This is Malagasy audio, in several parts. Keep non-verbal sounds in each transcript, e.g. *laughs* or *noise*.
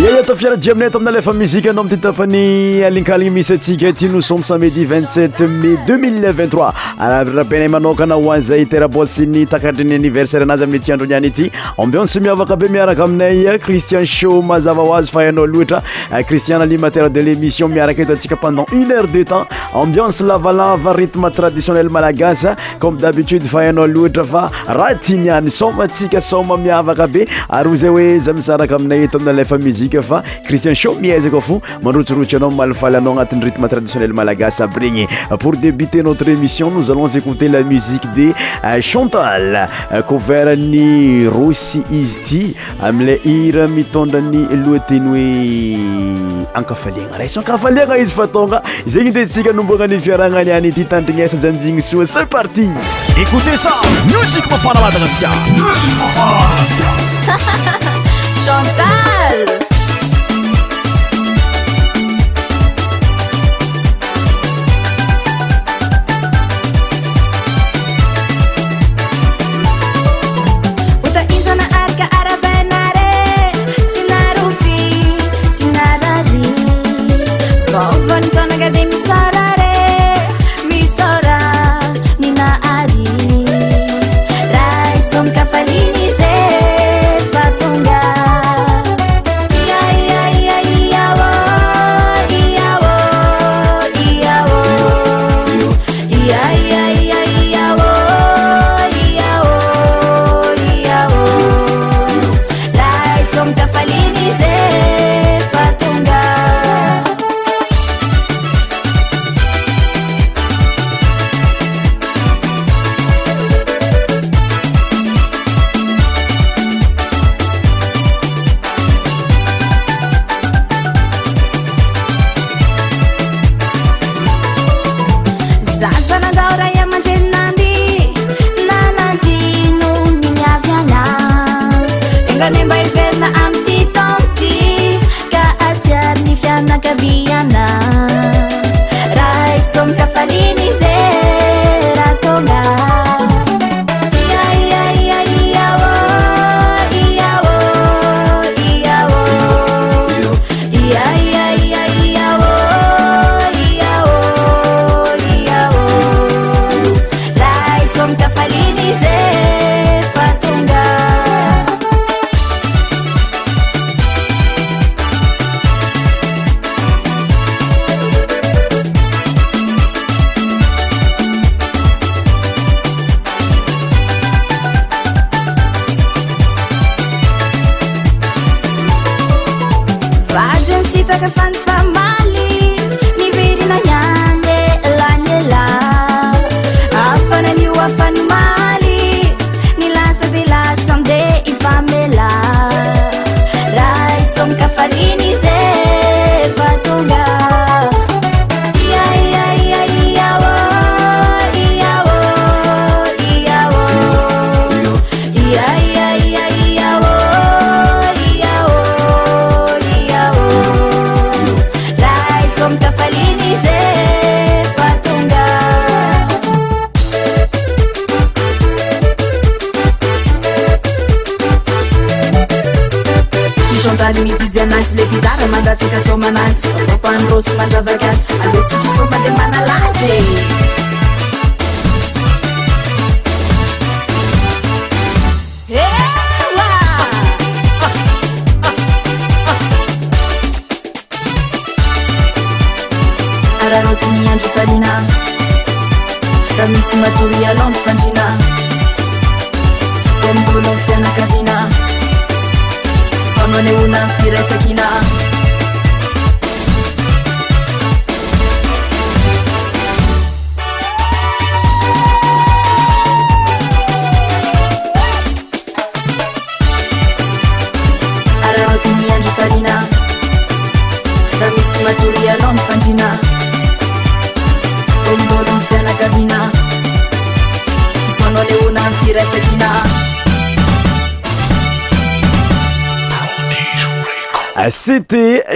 la t fiarai aminay to ama lfa mi n mittany alinainy misyska yami m neayay aristi mizakofo mandrotsirotry ao mafaly anao anatn'yrthmtraditionnel malagasy aby regny pour débuter notre émissionnozécote la musiqe euh, euh, de *laughs* chantal koerny rosy izy ty amile ira mitondrany loateny hoe akafaliana raso akafaliana izy fatoga zegny detsika nomboananyfiarahanany an dy tandrin esajaniny sae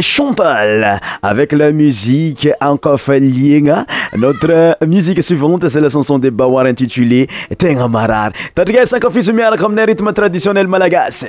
chantal avec la musique encofaliéna notre musique suivante c'est la canson des bawar intitulé tenamarar tafimèrcomm en rythme traditionnel malagas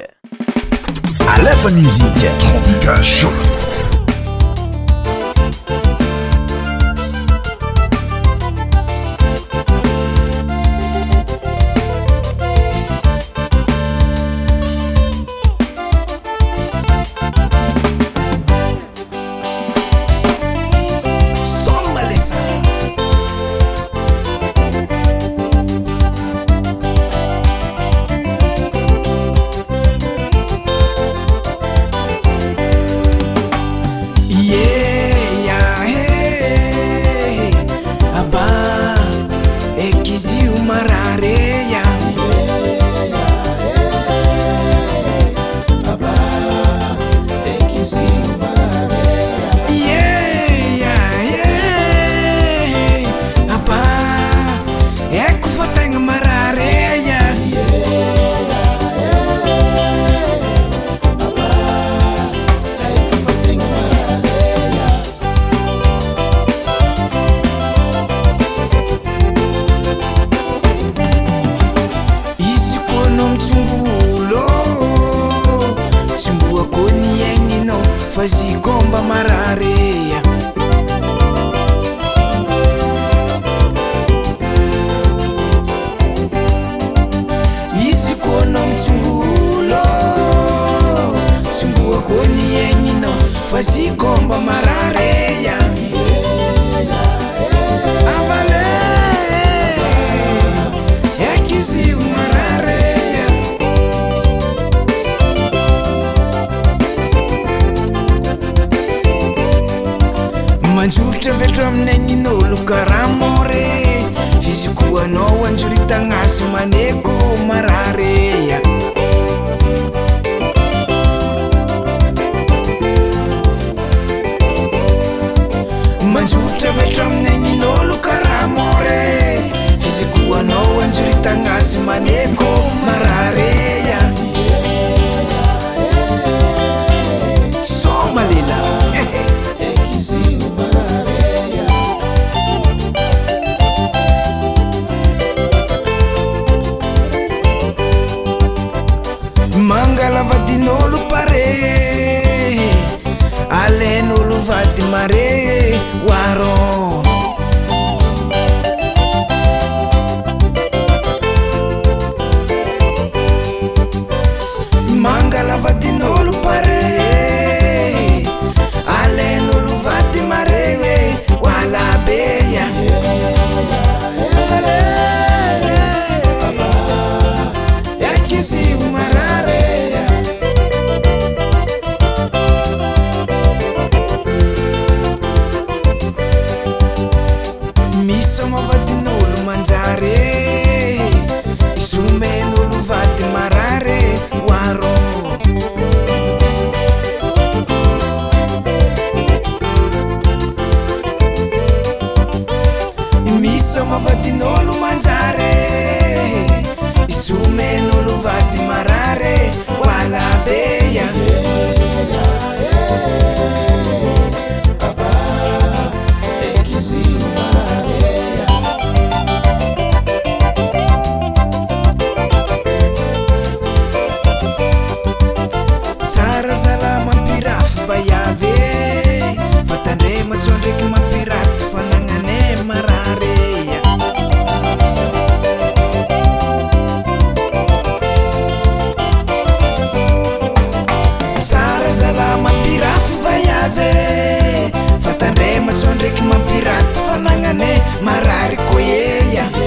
yeah, yeah.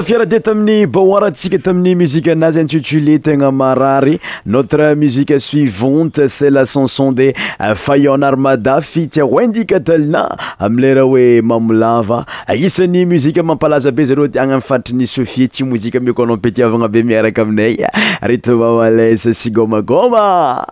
afiara di tamin'ny bahoartsika tamin'ny muzika anazy intitulé tegna marary notre musique suivante cest la chanson de euh, fayonn armada fitiahoindika talina amlerah oe mamolava isan'ny muzika mampalaza be zareo de ana amfanditryny sohie ti mozika miko anao mpetiavagna be miaraka aminay ritmamalasa sigomagomaaa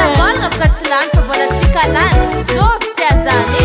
rabolnapratilan pabonatikalan zo tiazane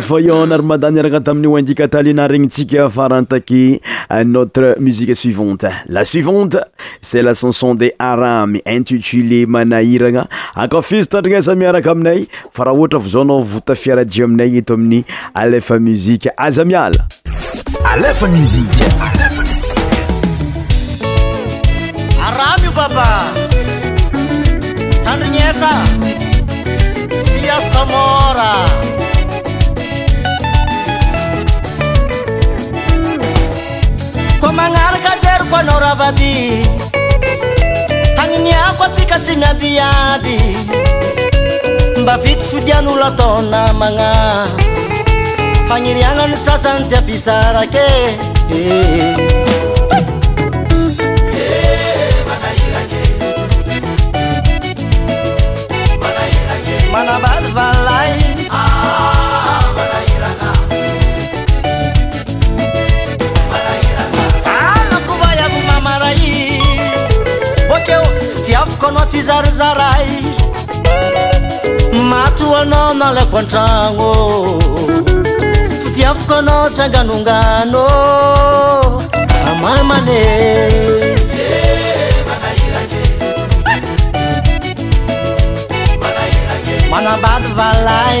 fa io narymadaniarana tamin'ny oendika taliana regnitsika farantaky notre musique suivante la suivante cest la chanson de arame intitulé manahirana akafizo tandrina eza miaraka aminay fa raha ohatra va zao anao vota fiarajio aminay eto amin'ny alefa muzike aza mialaaad naoravaty tagniniako atsikatsy miady ady mba vity fodiana oladonamagna fagniriagnany sazany dyabisarake zaray matooanao na lako antragnoô tiafoko anao tsy anganonganô amamaneeaaiae manabady valay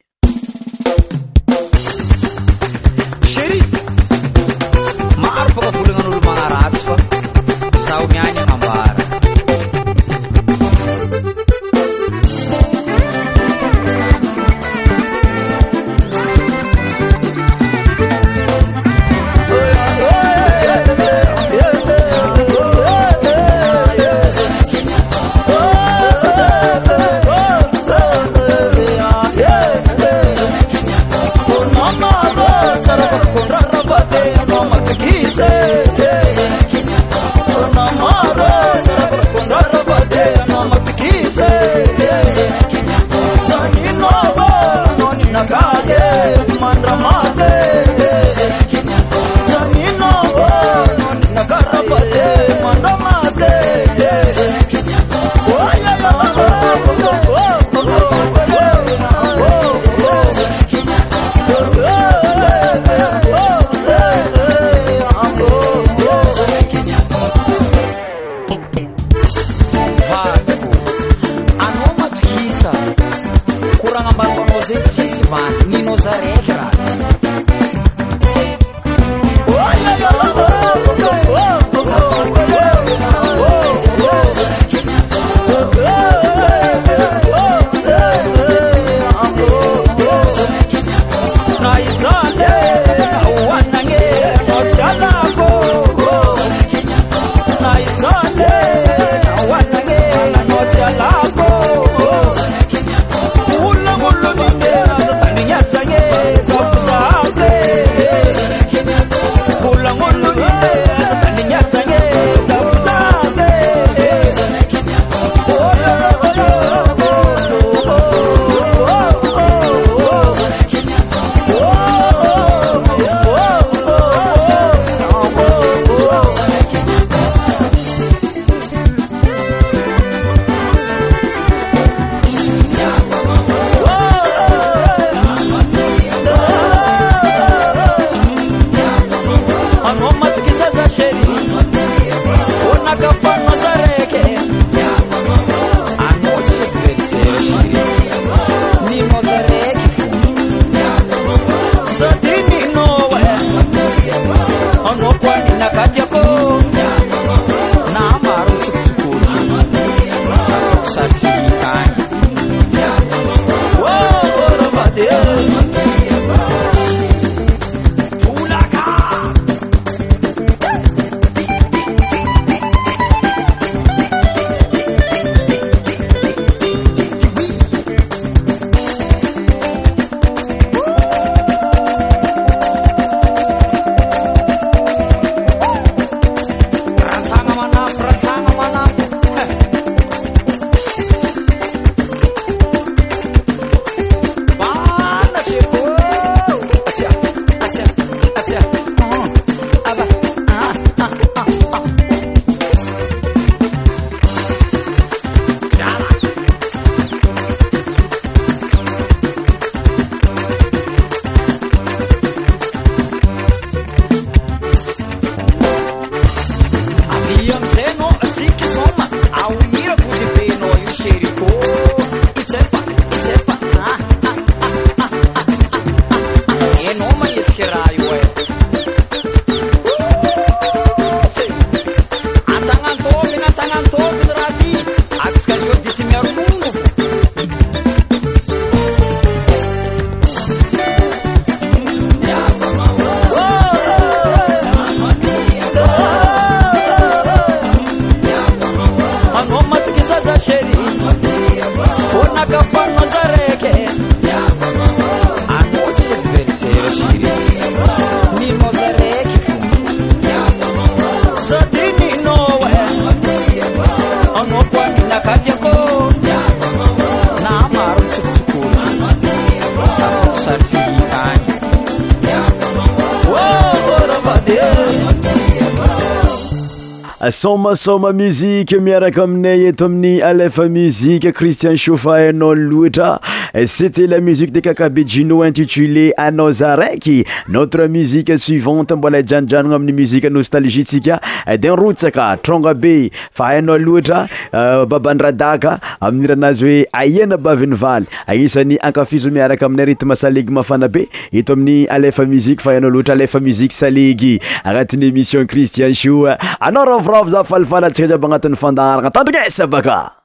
somasome musique miaraka aminay eto amin'ny alef muzique christian chauffa ainao loatra Euh, cete la musiue de kakabejino intitulé anao za raiky notre musiqe suivante mbola janojanona aminny muzienostaliesika euh, de nrotsakatrongabe fahaina loatra euh, babandradaka amiraazy oe aianabavinyay anisany akafizo miaraka aminay saeafanabetami'yanatyémissiontinaa araaaiaasibanati'yfandaranatandrasabaka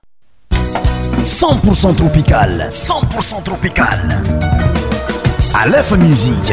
cent pour cent tropical cent pour cent tropical a lf musiqe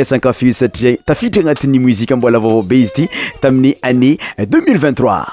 esakafi satria tafitry agnatin'ny mozik ambola vaovao bazyty taminy anné 2023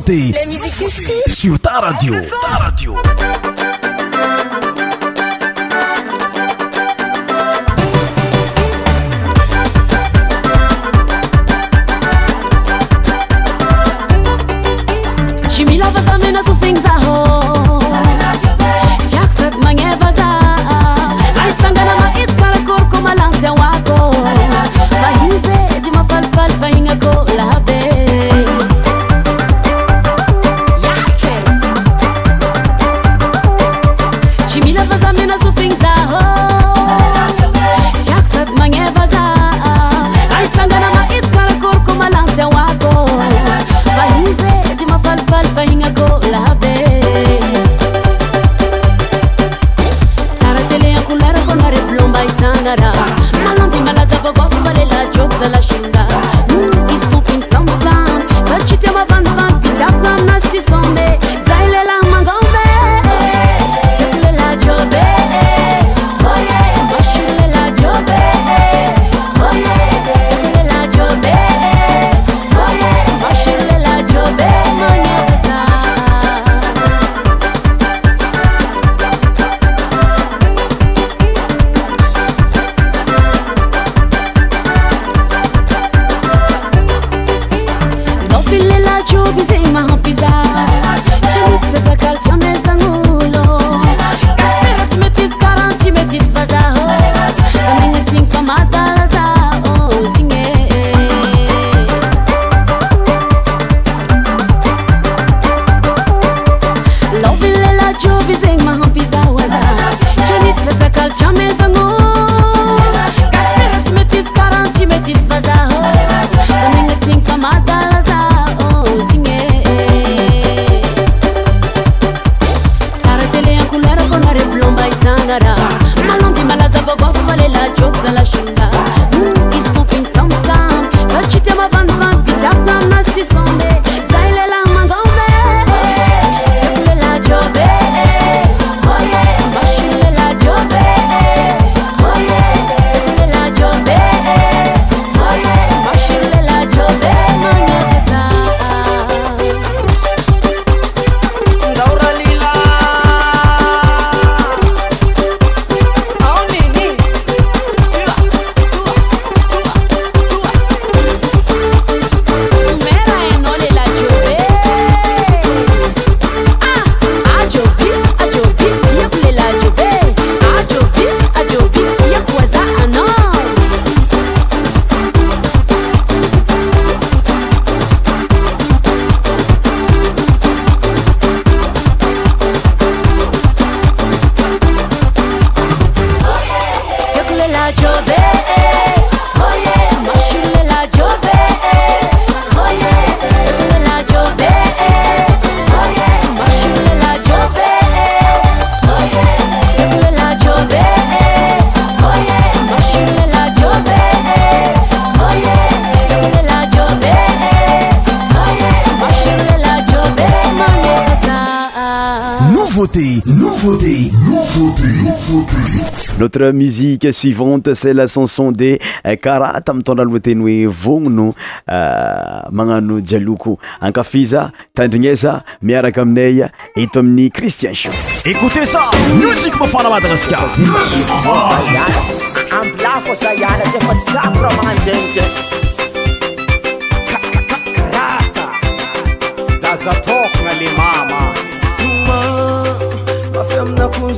t sur ta radio ta radio la musique suivante, c'est la chanson de euh, Karatam tamin'ny taona vongnu hoe euh, vognona magnano jaloko ankafiza tandrignesa miaraka eto amin'ny christian show écoutez ça musique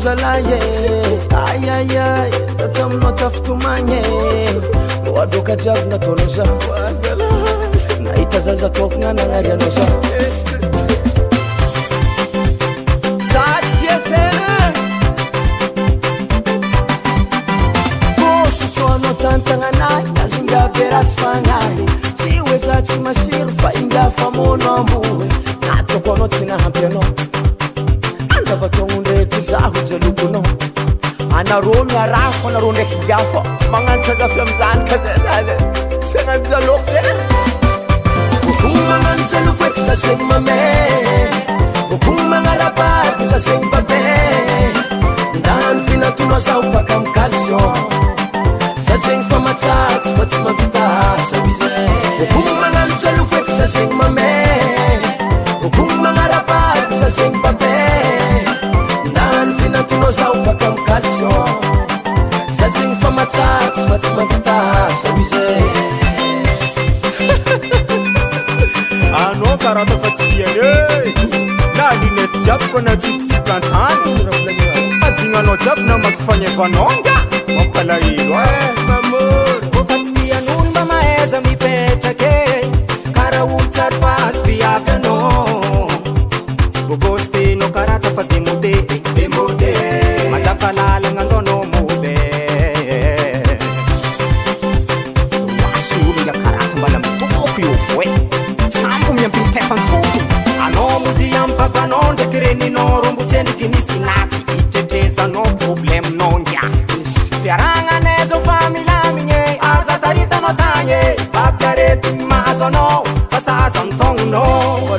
zaaatiao aaniaaahizzakonaaaaaiosotroanao tantananah azonda berahtsy fanahy tsy hoeza tsy masiro fa indafamono amboe atako anao tsy nahampyanao zaho jalokonao anare miarafo anare ndrakygia fa manano sazafi amzanyka zaaz ena jaloko zeny obon mano joko zz aobn aaznbab ndaianaaoaka al zazeny faaay fa tsy apiazbonnojoko zn bo maznab nantanao zaobaka amkalion za zegny famatsasy fa tsy mafitasa mizey *laughs* ana karaha tafatsikiany e na limaty e jiaby ko natsipotsipana adinanao jiaby na mady fanevananga mampalahio eh, mamo ôfatsikian'olo mba mahaza mipetraka ey karaha olo a e sambo miampily tefantsoko anao modiampakanao ndraiky renina romboseniky nisinaky itretrezagnao probleminao nya fiaragnanaza familamigny azataritanao tagny apiarety mazonao fasazantognonao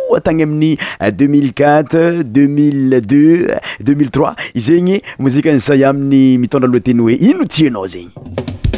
atagn y aminy 2004 2002 2003 izegny mozika nysa iaminy mitondraloteny oe ino tienao zegnylfazi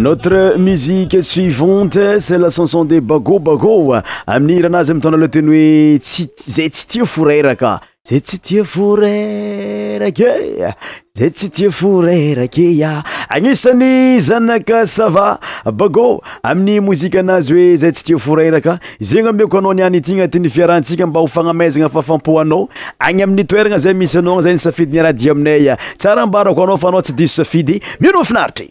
notre musique suivante ce la chanson de bagô bagô amin'ny iranazy amitana le teny oe zay tsy tia forrakazyoezay tsy ti forrakazenkoaanna tsikamba hofanamzana faampanyatnaa iya safiiahaaysbatsiosiyioiaity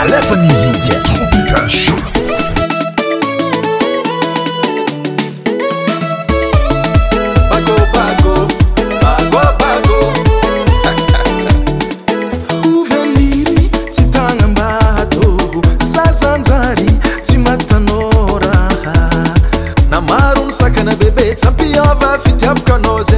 alefanizykitrobika sofagôagôagôagô ovemiry tsy tagnambadôvo sazanjary tsy matanaraha namaro misakana bebe tsampiava fitiavakanaza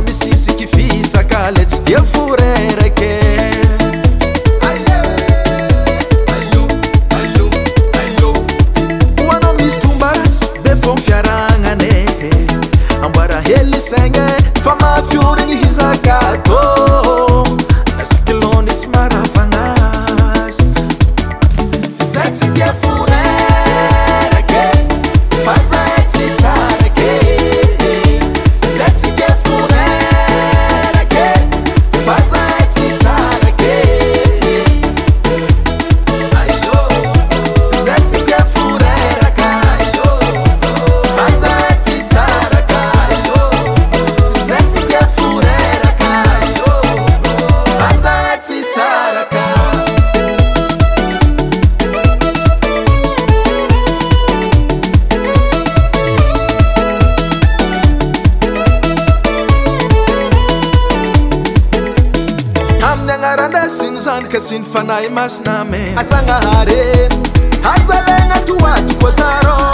sinfanay mas name asanga hare hazalenatuatikozaro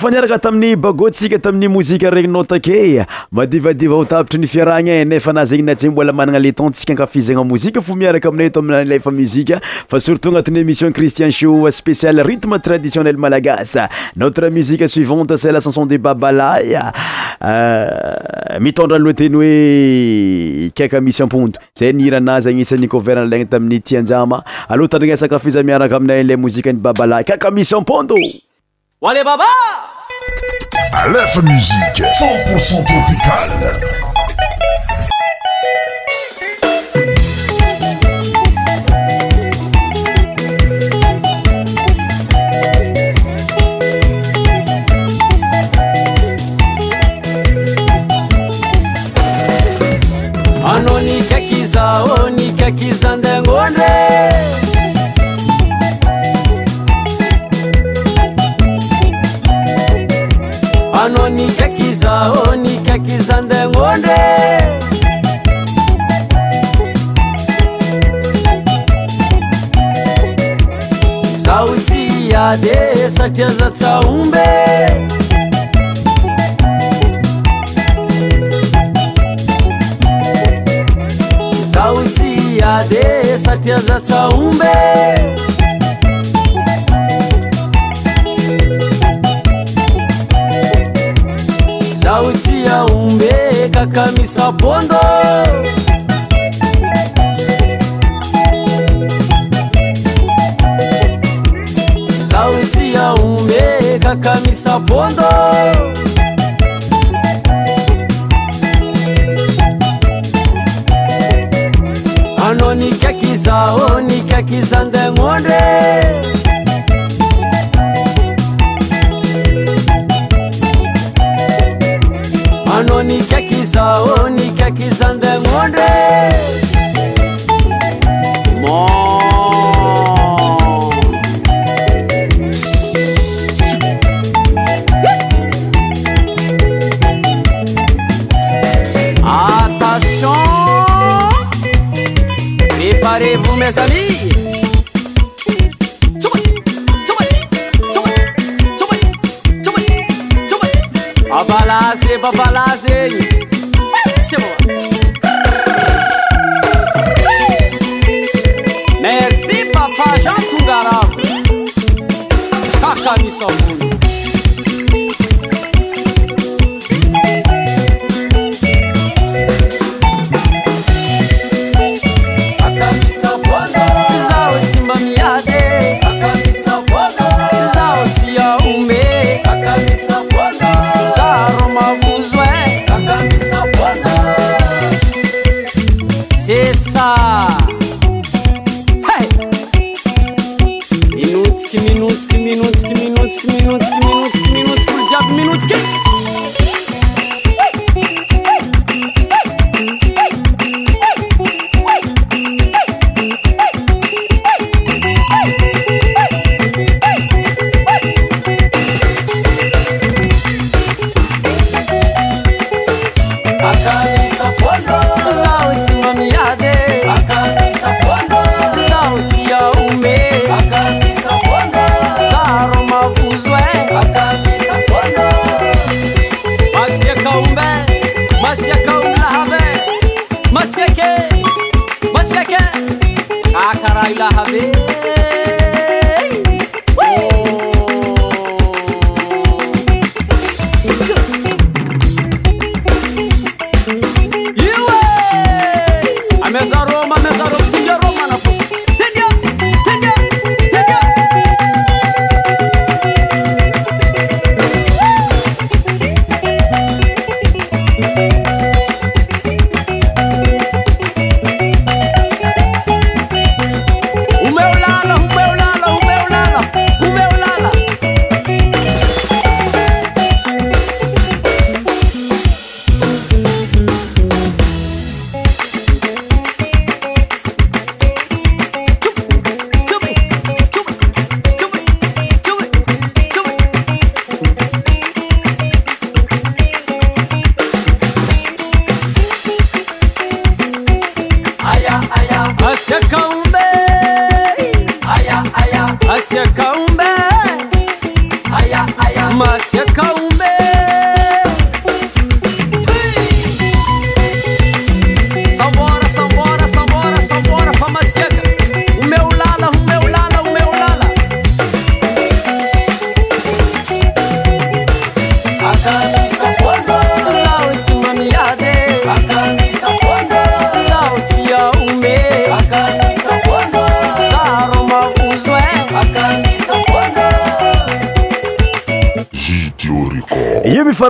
faniaraka tamin'ny bagô ntsika tamin'ny mozika regny nota ke madivadiatabitry nyfiarahnaaaetnsaankaagamaa amaanayissiocriin spéial rtme traditionel malagas notre musique suivante cell canson de babalay mitdraeyaay kaka misy ampondo Allez baba Aleph Musique 100% tropicale Anoni nikakiza, o nikakiza e satriazatsaobe zaho tsy ade satriazatsaombe zahotsi aombe kakamisapondo misabondo anonike kizao nika kizande nondre anonike kizao nika kizandenondre amis. C'est Merci, papa Jean minutes, give me minutes, give me minutes, give me minutes, give me minutes, give me notes, good minutes, give me minutes, give me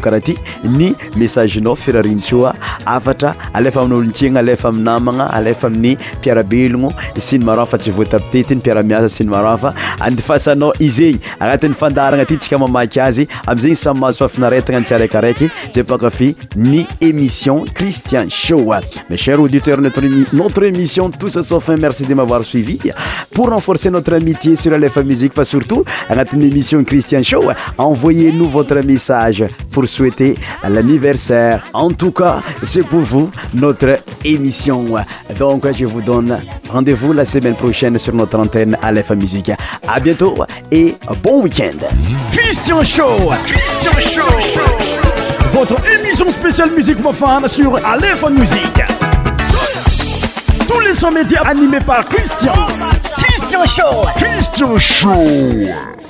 karaha ty ny messagena firarino fat efnaeeiiiteteéissionneie maisiiii pour souhaiter l'anniversaire. En tout cas, c'est pour vous notre émission. Donc, je vous donne rendez-vous la semaine prochaine sur notre antenne Aleph Musique. À bientôt et bon week-end. Christian Show. Christian Show. Votre émission spéciale musique profane sur Aleph Musique. Tous les sons médias animés par Christian. Christian Show. Christian Show.